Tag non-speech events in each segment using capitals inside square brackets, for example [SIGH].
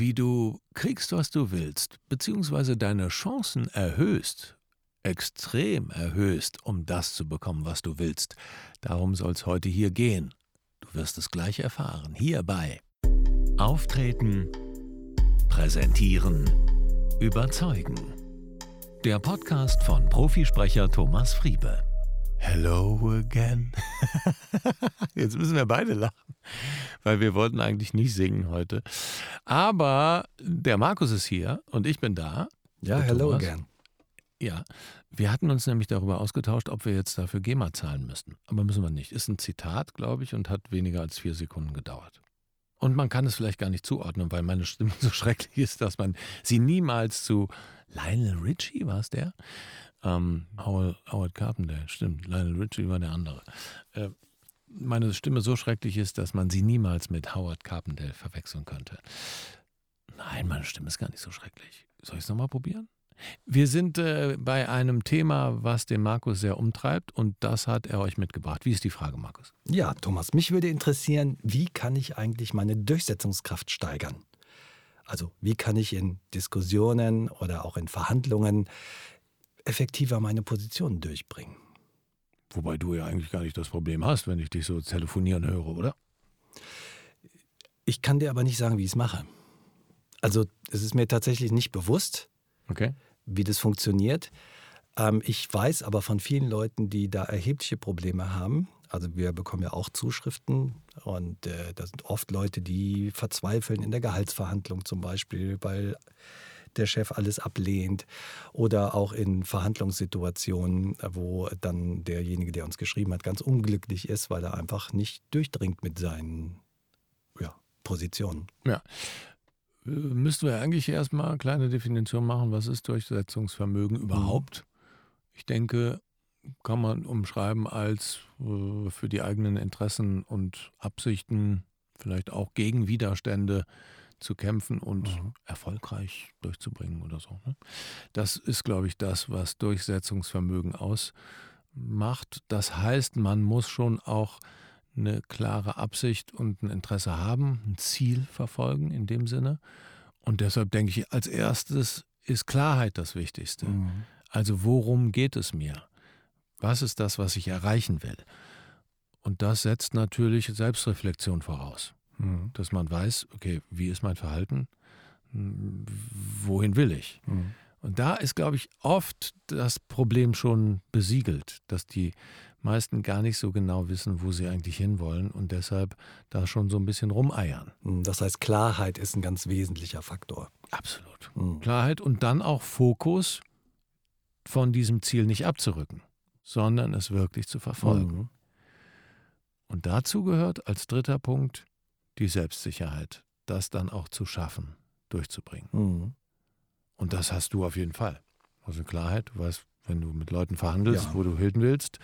wie du kriegst, was du willst, beziehungsweise deine Chancen erhöhst, extrem erhöhst, um das zu bekommen, was du willst. Darum soll es heute hier gehen. Du wirst es gleich erfahren, hierbei. Auftreten, präsentieren, überzeugen. Der Podcast von Profisprecher Thomas Friebe. Hello again. [LAUGHS] Jetzt müssen wir beide lachen, weil wir wollten eigentlich nicht singen heute. Aber der Markus ist hier und ich bin da. Ja, hello Thomas. again. Ja, wir hatten uns nämlich darüber ausgetauscht, ob wir jetzt dafür GEMA zahlen müssten. Aber müssen wir nicht. Ist ein Zitat, glaube ich, und hat weniger als vier Sekunden gedauert. Und man kann es vielleicht gar nicht zuordnen, weil meine Stimme so [LAUGHS] schrecklich ist, dass man sie niemals zu Lionel Richie, war es der? Ähm, Howard, Howard Carpenter, stimmt. Lionel Richie war der andere. Äh, meine Stimme so schrecklich ist, dass man sie niemals mit Howard Carpenter verwechseln könnte. Nein, meine Stimme ist gar nicht so schrecklich. Soll ich es nochmal probieren? Wir sind äh, bei einem Thema, was den Markus sehr umtreibt und das hat er euch mitgebracht. Wie ist die Frage, Markus? Ja, Thomas, mich würde interessieren, wie kann ich eigentlich meine Durchsetzungskraft steigern? Also wie kann ich in Diskussionen oder auch in Verhandlungen effektiver meine Position durchbringen? Wobei du ja eigentlich gar nicht das Problem hast, wenn ich dich so telefonieren höre, oder? Ich kann dir aber nicht sagen, wie ich es mache. Also es ist mir tatsächlich nicht bewusst. Okay wie das funktioniert. Ähm, ich weiß aber von vielen Leuten, die da erhebliche Probleme haben. Also wir bekommen ja auch Zuschriften und äh, da sind oft Leute, die verzweifeln in der Gehaltsverhandlung zum Beispiel, weil der Chef alles ablehnt oder auch in Verhandlungssituationen, wo dann derjenige, der uns geschrieben hat, ganz unglücklich ist, weil er einfach nicht durchdringt mit seinen ja, Positionen. Ja, müssten wir eigentlich erstmal eine kleine Definition machen, was ist Durchsetzungsvermögen mhm. überhaupt? Ich denke, kann man umschreiben als äh, für die eigenen Interessen und Absichten, vielleicht auch gegen Widerstände zu kämpfen und mhm. erfolgreich durchzubringen oder so. Ne? Das ist, glaube ich, das, was Durchsetzungsvermögen ausmacht. Das heißt, man muss schon auch eine klare Absicht und ein Interesse haben, ein Ziel verfolgen in dem Sinne. Und deshalb denke ich, als erstes ist Klarheit das Wichtigste. Mhm. Also worum geht es mir? Was ist das, was ich erreichen will? Und das setzt natürlich Selbstreflexion voraus. Mhm. Dass man weiß, okay, wie ist mein Verhalten? Wohin will ich? Mhm. Und da ist, glaube ich, oft das Problem schon besiegelt, dass die meisten gar nicht so genau wissen, wo sie eigentlich hinwollen und deshalb da schon so ein bisschen rumeiern. Hm, das heißt, Klarheit ist ein ganz wesentlicher Faktor. Absolut. Mhm. Klarheit und dann auch Fokus von diesem Ziel nicht abzurücken, sondern es wirklich zu verfolgen. Mhm. Und dazu gehört als dritter Punkt die Selbstsicherheit, das dann auch zu schaffen, durchzubringen. Mhm. Und das hast du auf jeden Fall. Also Klarheit, du weißt, wenn du mit Leuten verhandelst, ja. wo du hin willst.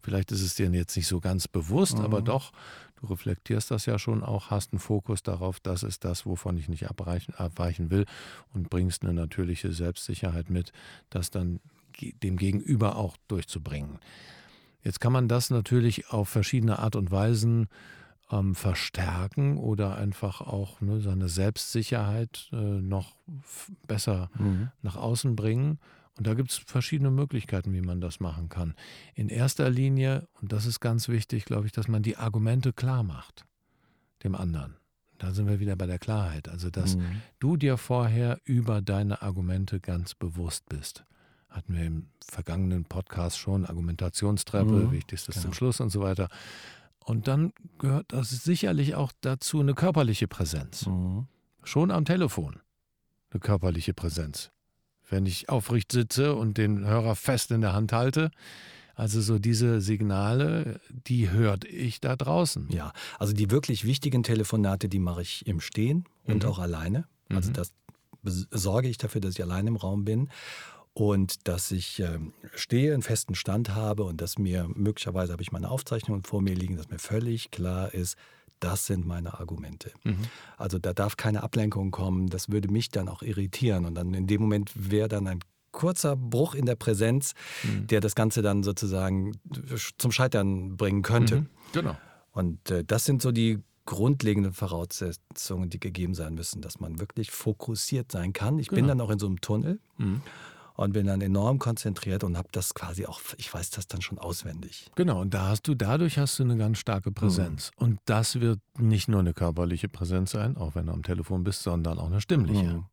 Vielleicht ist es dir jetzt nicht so ganz bewusst, mhm. aber doch, du reflektierst das ja schon auch, hast einen Fokus darauf, das ist das, wovon ich nicht abweichen, abweichen will und bringst eine natürliche Selbstsicherheit mit, das dann dem Gegenüber auch durchzubringen. Jetzt kann man das natürlich auf verschiedene Art und Weisen ähm, verstärken oder einfach auch ne, seine Selbstsicherheit äh, noch besser mhm. nach außen bringen. Und da gibt es verschiedene Möglichkeiten, wie man das machen kann. In erster Linie, und das ist ganz wichtig, glaube ich, dass man die Argumente klar macht dem anderen. Da sind wir wieder bei der Klarheit. Also, dass mhm. du dir vorher über deine Argumente ganz bewusst bist. Hatten wir im vergangenen Podcast schon Argumentationstreppe, mhm. wichtigstes genau. zum Schluss und so weiter. Und dann gehört das sicherlich auch dazu eine körperliche Präsenz. Mhm. Schon am Telefon eine körperliche Präsenz wenn ich aufrecht sitze und den Hörer fest in der Hand halte. Also so diese Signale, die hört ich da draußen. Ja, also die wirklich wichtigen Telefonate, die mache ich im Stehen und mhm. auch alleine. Also mhm. das sorge ich dafür, dass ich alleine im Raum bin und dass ich äh, stehe, einen festen Stand habe und dass mir möglicherweise habe ich meine Aufzeichnungen vor mir liegen, dass mir völlig klar ist, das sind meine Argumente. Mhm. Also da darf keine Ablenkung kommen, das würde mich dann auch irritieren und dann in dem Moment wäre dann ein kurzer Bruch in der Präsenz, mhm. der das Ganze dann sozusagen zum Scheitern bringen könnte. Mhm. Genau. Und äh, das sind so die grundlegenden Voraussetzungen, die gegeben sein müssen, dass man wirklich fokussiert sein kann. Ich genau. bin dann auch in so einem Tunnel. Mhm und bin dann enorm konzentriert und habe das quasi auch, ich weiß das dann schon auswendig. Genau, und da hast du, dadurch hast du eine ganz starke Präsenz. Mhm. Und das wird nicht nur eine körperliche Präsenz sein, auch wenn du am Telefon bist, sondern auch eine stimmliche. Mhm.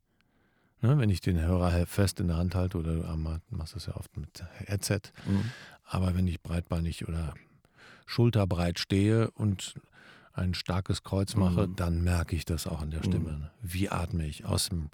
Ne, wenn ich den Hörer fest in der Hand halte oder du machst das ja oft mit Headset, mhm. aber wenn ich breitbeinig oder schulterbreit stehe und ein starkes Kreuz mache, mhm. dann merke ich das auch in der Stimme. Mhm. Wie atme ich aus dem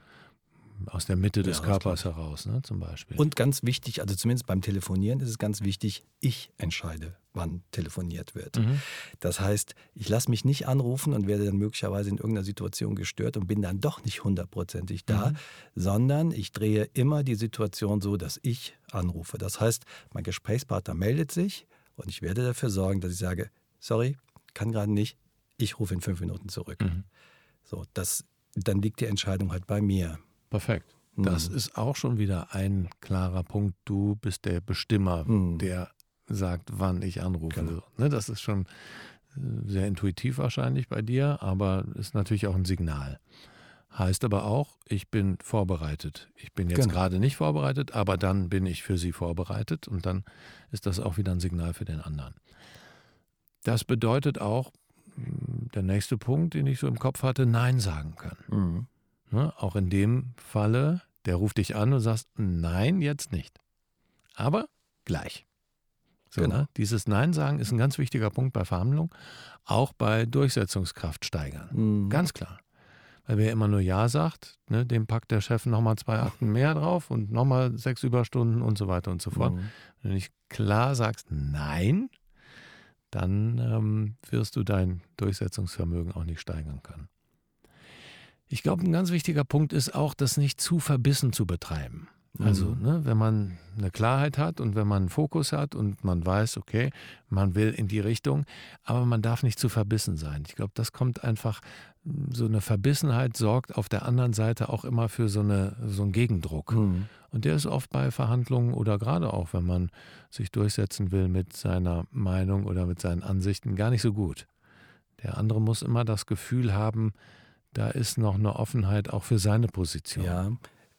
aus der Mitte des ja, Körpers heraus, ne, zum Beispiel. Und ganz wichtig, also zumindest beim Telefonieren ist es ganz wichtig, ich entscheide, wann telefoniert wird. Mhm. Das heißt, ich lasse mich nicht anrufen und werde dann möglicherweise in irgendeiner Situation gestört und bin dann doch nicht hundertprozentig da, mhm. sondern ich drehe immer die Situation so, dass ich anrufe. Das heißt, mein Gesprächspartner meldet sich und ich werde dafür sorgen, dass ich sage, sorry, kann gerade nicht, ich rufe in fünf Minuten zurück. Mhm. So, das, dann liegt die Entscheidung halt bei mir. Perfekt. Das mhm. ist auch schon wieder ein klarer Punkt. Du bist der Bestimmer, mhm. der sagt, wann ich anrufe. Genau. Ne, das ist schon äh, sehr intuitiv wahrscheinlich bei dir, aber ist natürlich auch ein Signal. Heißt aber auch, ich bin vorbereitet. Ich bin jetzt genau. gerade nicht vorbereitet, aber dann bin ich für sie vorbereitet und dann ist das auch wieder ein Signal für den anderen. Das bedeutet auch, hm, der nächste Punkt, den ich so im Kopf hatte, Nein sagen können. Mhm. Ne? Auch in dem Falle, der ruft dich an und sagst, nein, jetzt nicht. Aber gleich. So, genau. ne? Dieses Nein sagen ist ein ganz wichtiger Punkt bei Verhandlungen, auch bei Durchsetzungskraft steigern. Mhm. Ganz klar. Weil wer immer nur Ja sagt, ne, dem packt der Chef nochmal zwei Akten mehr drauf und nochmal sechs Überstunden und so weiter und so fort. Mhm. Wenn du nicht klar sagst Nein, dann ähm, wirst du dein Durchsetzungsvermögen auch nicht steigern können. Ich glaube, ein ganz wichtiger Punkt ist auch, das nicht zu verbissen zu betreiben. Also, mhm. ne, wenn man eine Klarheit hat und wenn man einen Fokus hat und man weiß, okay, man will in die Richtung, aber man darf nicht zu verbissen sein. Ich glaube, das kommt einfach, so eine Verbissenheit sorgt auf der anderen Seite auch immer für so, eine, so einen Gegendruck. Mhm. Und der ist oft bei Verhandlungen oder gerade auch, wenn man sich durchsetzen will mit seiner Meinung oder mit seinen Ansichten, gar nicht so gut. Der andere muss immer das Gefühl haben, da ist noch eine Offenheit auch für seine Position. Ja.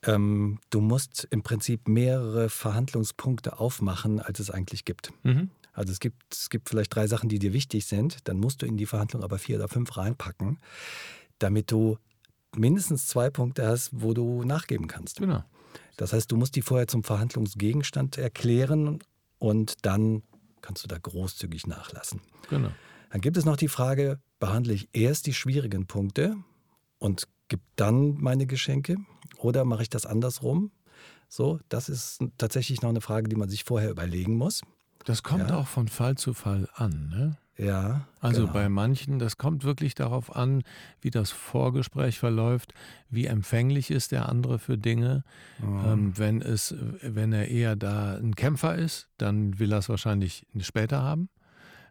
Ähm, du musst im Prinzip mehrere Verhandlungspunkte aufmachen, als es eigentlich gibt. Mhm. Also es gibt, es gibt vielleicht drei Sachen, die dir wichtig sind, dann musst du in die Verhandlung aber vier oder fünf reinpacken, damit du mindestens zwei Punkte hast, wo du nachgeben kannst. Genau. Das heißt, du musst die vorher zum Verhandlungsgegenstand erklären und dann kannst du da großzügig nachlassen. Genau. Dann gibt es noch die Frage, behandle ich erst die schwierigen Punkte und gebe dann meine Geschenke oder mache ich das andersrum? So, das ist tatsächlich noch eine Frage, die man sich vorher überlegen muss. Das kommt ja. auch von Fall zu Fall an, ne? Ja. Also genau. bei manchen, das kommt wirklich darauf an, wie das Vorgespräch verläuft, wie empfänglich ist der andere für Dinge. Mhm. Ähm, wenn es, wenn er eher da ein Kämpfer ist, dann will er es wahrscheinlich später haben.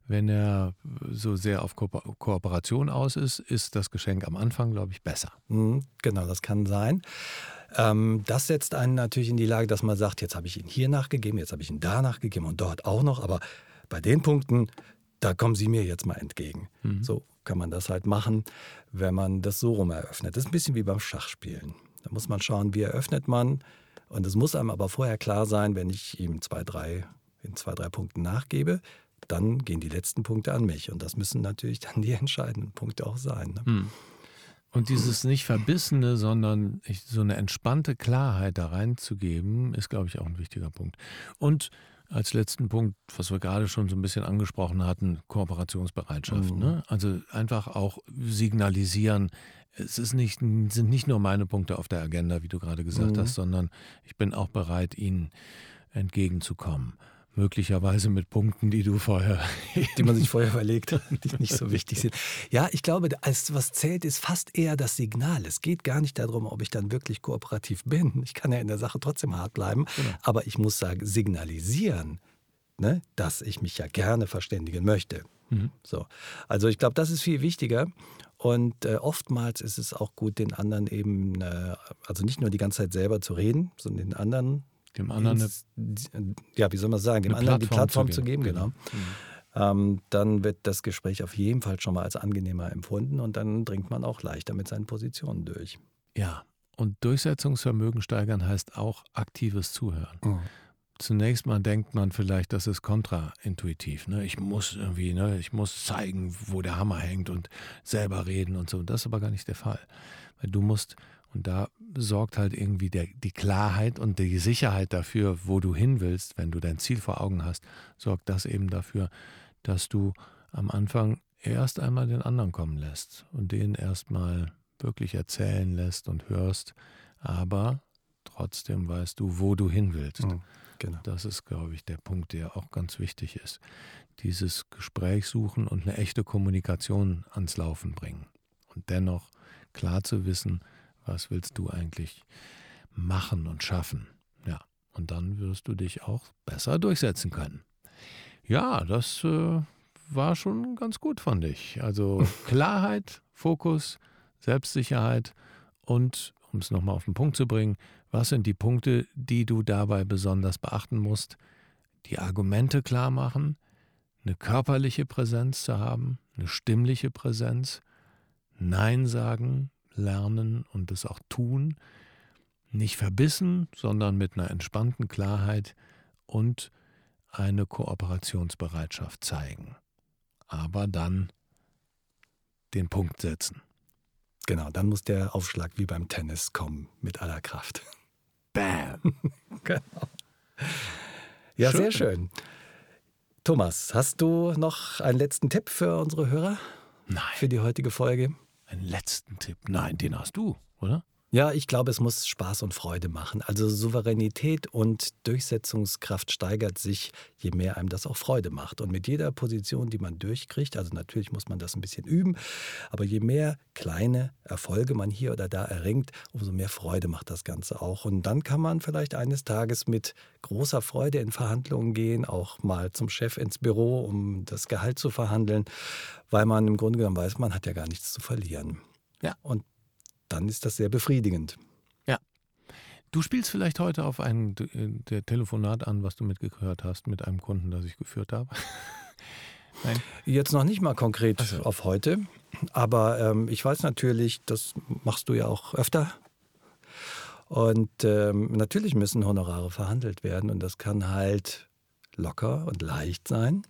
Wenn er so sehr auf Ko Kooperation aus ist, ist das Geschenk am Anfang, glaube ich, besser. Mhm, genau, das kann sein. Ähm, das setzt einen natürlich in die Lage, dass man sagt, jetzt habe ich ihn hier nachgegeben, jetzt habe ich ihn da nachgegeben und dort auch noch, aber bei den Punkten, da kommen Sie mir jetzt mal entgegen. Mhm. So kann man das halt machen, wenn man das so rum eröffnet. Das ist ein bisschen wie beim Schachspielen. Da muss man schauen, wie eröffnet man. Und es muss einem aber vorher klar sein, wenn ich ihm zwei, drei, in zwei, drei Punkten nachgebe, dann gehen die letzten Punkte an mich. Und das müssen natürlich dann die [LAUGHS] entscheidenden Punkte auch sein. Ne? Hm. Und dieses nicht Verbissene, sondern so eine entspannte Klarheit da reinzugeben, ist, glaube ich, auch ein wichtiger Punkt. Und als letzten Punkt, was wir gerade schon so ein bisschen angesprochen hatten, Kooperationsbereitschaft. Mhm. Ne? Also einfach auch signalisieren, es ist nicht, sind nicht nur meine Punkte auf der Agenda, wie du gerade gesagt mhm. hast, sondern ich bin auch bereit, ihnen entgegenzukommen möglicherweise mit Punkten, die du vorher. [LAUGHS] die man sich vorher überlegt hat, die nicht so wichtig sind. Ja, ich glaube, als was zählt, ist fast eher das Signal. Es geht gar nicht darum, ob ich dann wirklich kooperativ bin. Ich kann ja in der Sache trotzdem hart bleiben, genau. aber ich muss sagen, signalisieren, ne, dass ich mich ja gerne verständigen möchte. Mhm. So. Also ich glaube, das ist viel wichtiger. Und äh, oftmals ist es auch gut, den anderen eben, äh, also nicht nur die ganze Zeit selber zu reden, sondern den anderen dem anderen ins, ja, wie soll man sagen, dem anderen Plattform die Plattform zu geben, zu geben genau. genau. ähm, dann wird das Gespräch auf jeden Fall schon mal als angenehmer empfunden und dann dringt man auch leichter mit seinen Positionen durch. Ja, und Durchsetzungsvermögen steigern heißt auch aktives Zuhören. Mhm. Zunächst mal denkt man vielleicht, das ist kontraintuitiv. Ne? Ich muss irgendwie, ne? ich muss zeigen, wo der Hammer hängt und selber reden und so. Das ist aber gar nicht der Fall. Weil du musst, und da sorgt halt irgendwie der, die Klarheit und die Sicherheit dafür, wo du hin willst, wenn du dein Ziel vor Augen hast, sorgt das eben dafür, dass du am Anfang erst einmal den anderen kommen lässt und den erstmal wirklich erzählen lässt und hörst, aber trotzdem weißt du, wo du hin willst. Mhm, genau. Das ist, glaube ich, der Punkt, der auch ganz wichtig ist. Dieses Gespräch suchen und eine echte Kommunikation ans Laufen bringen. Und dennoch klar zu wissen, was willst du eigentlich machen und schaffen. Ja, und dann wirst du dich auch besser durchsetzen können. Ja, das äh, war schon ganz gut von dich. Also [LAUGHS] Klarheit, Fokus, Selbstsicherheit und, um es nochmal auf den Punkt zu bringen, was sind die Punkte, die du dabei besonders beachten musst? Die Argumente klar machen, eine körperliche Präsenz zu haben, eine stimmliche Präsenz, Nein sagen, lernen und es auch tun, nicht verbissen, sondern mit einer entspannten Klarheit und eine Kooperationsbereitschaft zeigen. Aber dann den Punkt setzen. Genau, dann muss der Aufschlag wie beim Tennis kommen mit aller Kraft. Bam! [LAUGHS] genau. Ja, schön. sehr schön. Thomas, hast du noch einen letzten Tipp für unsere Hörer? Nein. Für die heutige Folge? Einen letzten Tipp? Nein, den hast du, oder? Ja, ich glaube, es muss Spaß und Freude machen. Also Souveränität und Durchsetzungskraft steigert sich, je mehr einem das auch Freude macht. Und mit jeder Position, die man durchkriegt, also natürlich muss man das ein bisschen üben, aber je mehr kleine Erfolge man hier oder da erringt, umso mehr Freude macht das Ganze auch. Und dann kann man vielleicht eines Tages mit großer Freude in Verhandlungen gehen, auch mal zum Chef ins Büro, um das Gehalt zu verhandeln, weil man im Grunde genommen weiß, man hat ja gar nichts zu verlieren. Ja. Und dann ist das sehr befriedigend. Ja. Du spielst vielleicht heute auf ein der Telefonat an, was du mitgehört hast mit einem Kunden, das ich geführt habe. [LAUGHS] Nein. Jetzt noch nicht mal konkret so. auf heute, aber ähm, ich weiß natürlich, das machst du ja auch öfter. Und ähm, natürlich müssen Honorare verhandelt werden und das kann halt locker und leicht sein.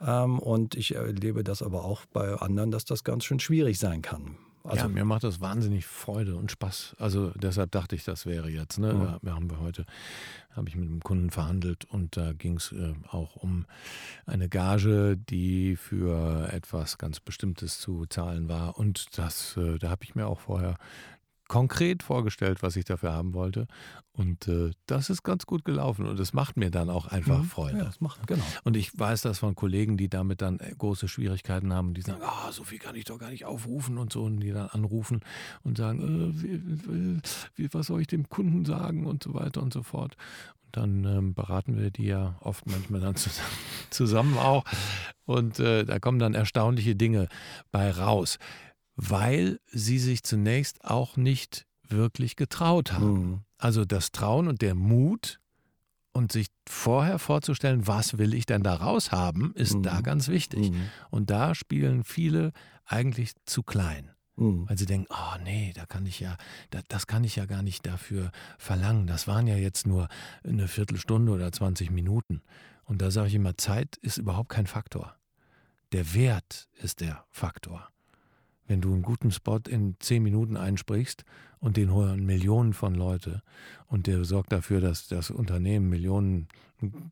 Ähm, und ich erlebe das aber auch bei anderen, dass das ganz schön schwierig sein kann. Also ja, mir macht das wahnsinnig Freude und Spaß. Also deshalb dachte ich, das wäre jetzt. Ne? Mhm. Wir haben wir heute, habe ich mit einem Kunden verhandelt und da ging es äh, auch um eine Gage, die für etwas ganz Bestimmtes zu zahlen war. Und das, äh, da habe ich mir auch vorher konkret vorgestellt, was ich dafür haben wollte. Und äh, das ist ganz gut gelaufen und es macht mir dann auch einfach mhm. Freude. Ja, das macht, genau. Und ich weiß das von Kollegen, die damit dann äh, große Schwierigkeiten haben, die sagen, ah, so viel kann ich doch gar nicht aufrufen und so, und die dann anrufen und sagen, äh, wie, wie, was soll ich dem Kunden sagen und so weiter und so fort. Und dann ähm, beraten wir die ja oft manchmal dann zusammen, [LAUGHS] zusammen auch. Und äh, da kommen dann erstaunliche Dinge bei raus weil sie sich zunächst auch nicht wirklich getraut haben. Mhm. Also das Trauen und der Mut und sich vorher vorzustellen, was will ich denn da raus haben, ist mhm. da ganz wichtig. Mhm. Und da spielen viele eigentlich zu klein. Mhm. Weil sie denken, oh nee, da kann ich ja, da, das kann ich ja gar nicht dafür verlangen. Das waren ja jetzt nur eine Viertelstunde oder 20 Minuten. Und da sage ich immer, Zeit ist überhaupt kein Faktor. Der Wert ist der Faktor wenn du einen guten Spot in zehn Minuten einsprichst und den hören Millionen von Leute und der sorgt dafür, dass das Unternehmen Millionen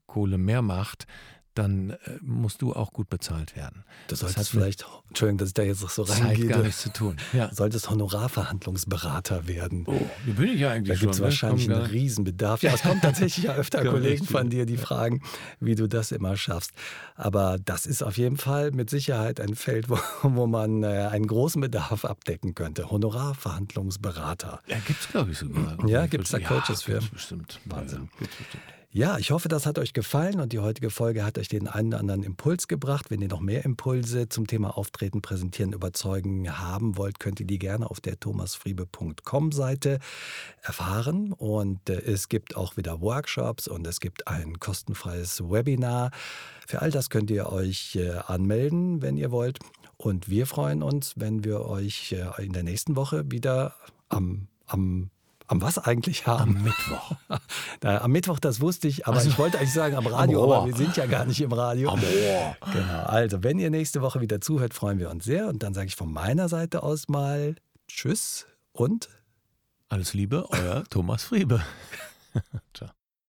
Kohle mehr macht, dann äh, musst du auch gut bezahlt werden. Du solltest das vielleicht, Entschuldigung, dass ich da jetzt so reingehe. gar nichts zu tun. Ja. Du solltest Honorarverhandlungsberater werden. Oh, wie bin ich ja eigentlich Da gibt es ne? wahrscheinlich einen Riesenbedarf. Ja, es kommen tatsächlich ja [LAUGHS] öfter Kollegen von dir, die fragen, wie du das immer schaffst. Aber das ist auf jeden Fall mit Sicherheit ein Feld, [LAUGHS] wo, wo man äh, einen großen Bedarf abdecken könnte. Honorarverhandlungsberater. Ja, gibt es, glaube ich, sogar. Ja, gibt es da Coaches ja, für. Bestimmt. Wahnsinn. Ja, bestimmt. Ja, ich hoffe, das hat euch gefallen und die heutige Folge hat euch den einen oder anderen Impuls gebracht. Wenn ihr noch mehr Impulse zum Thema Auftreten, Präsentieren, Überzeugen haben wollt, könnt ihr die gerne auf der thomasfriebe.com Seite erfahren. Und äh, es gibt auch wieder Workshops und es gibt ein kostenfreies Webinar. Für all das könnt ihr euch äh, anmelden, wenn ihr wollt. Und wir freuen uns, wenn wir euch äh, in der nächsten Woche wieder am, am am was eigentlich haben? Am Mittwoch. [LAUGHS] Da, am Mittwoch, das wusste ich, aber also, ich wollte eigentlich sagen am Radio, am aber wir sind ja gar nicht im Radio. Am Ohr. Genau. Also, wenn ihr nächste Woche wieder zuhört, freuen wir uns sehr. Und dann sage ich von meiner Seite aus mal Tschüss und alles Liebe, euer Thomas Friebe. [LAUGHS] Ciao.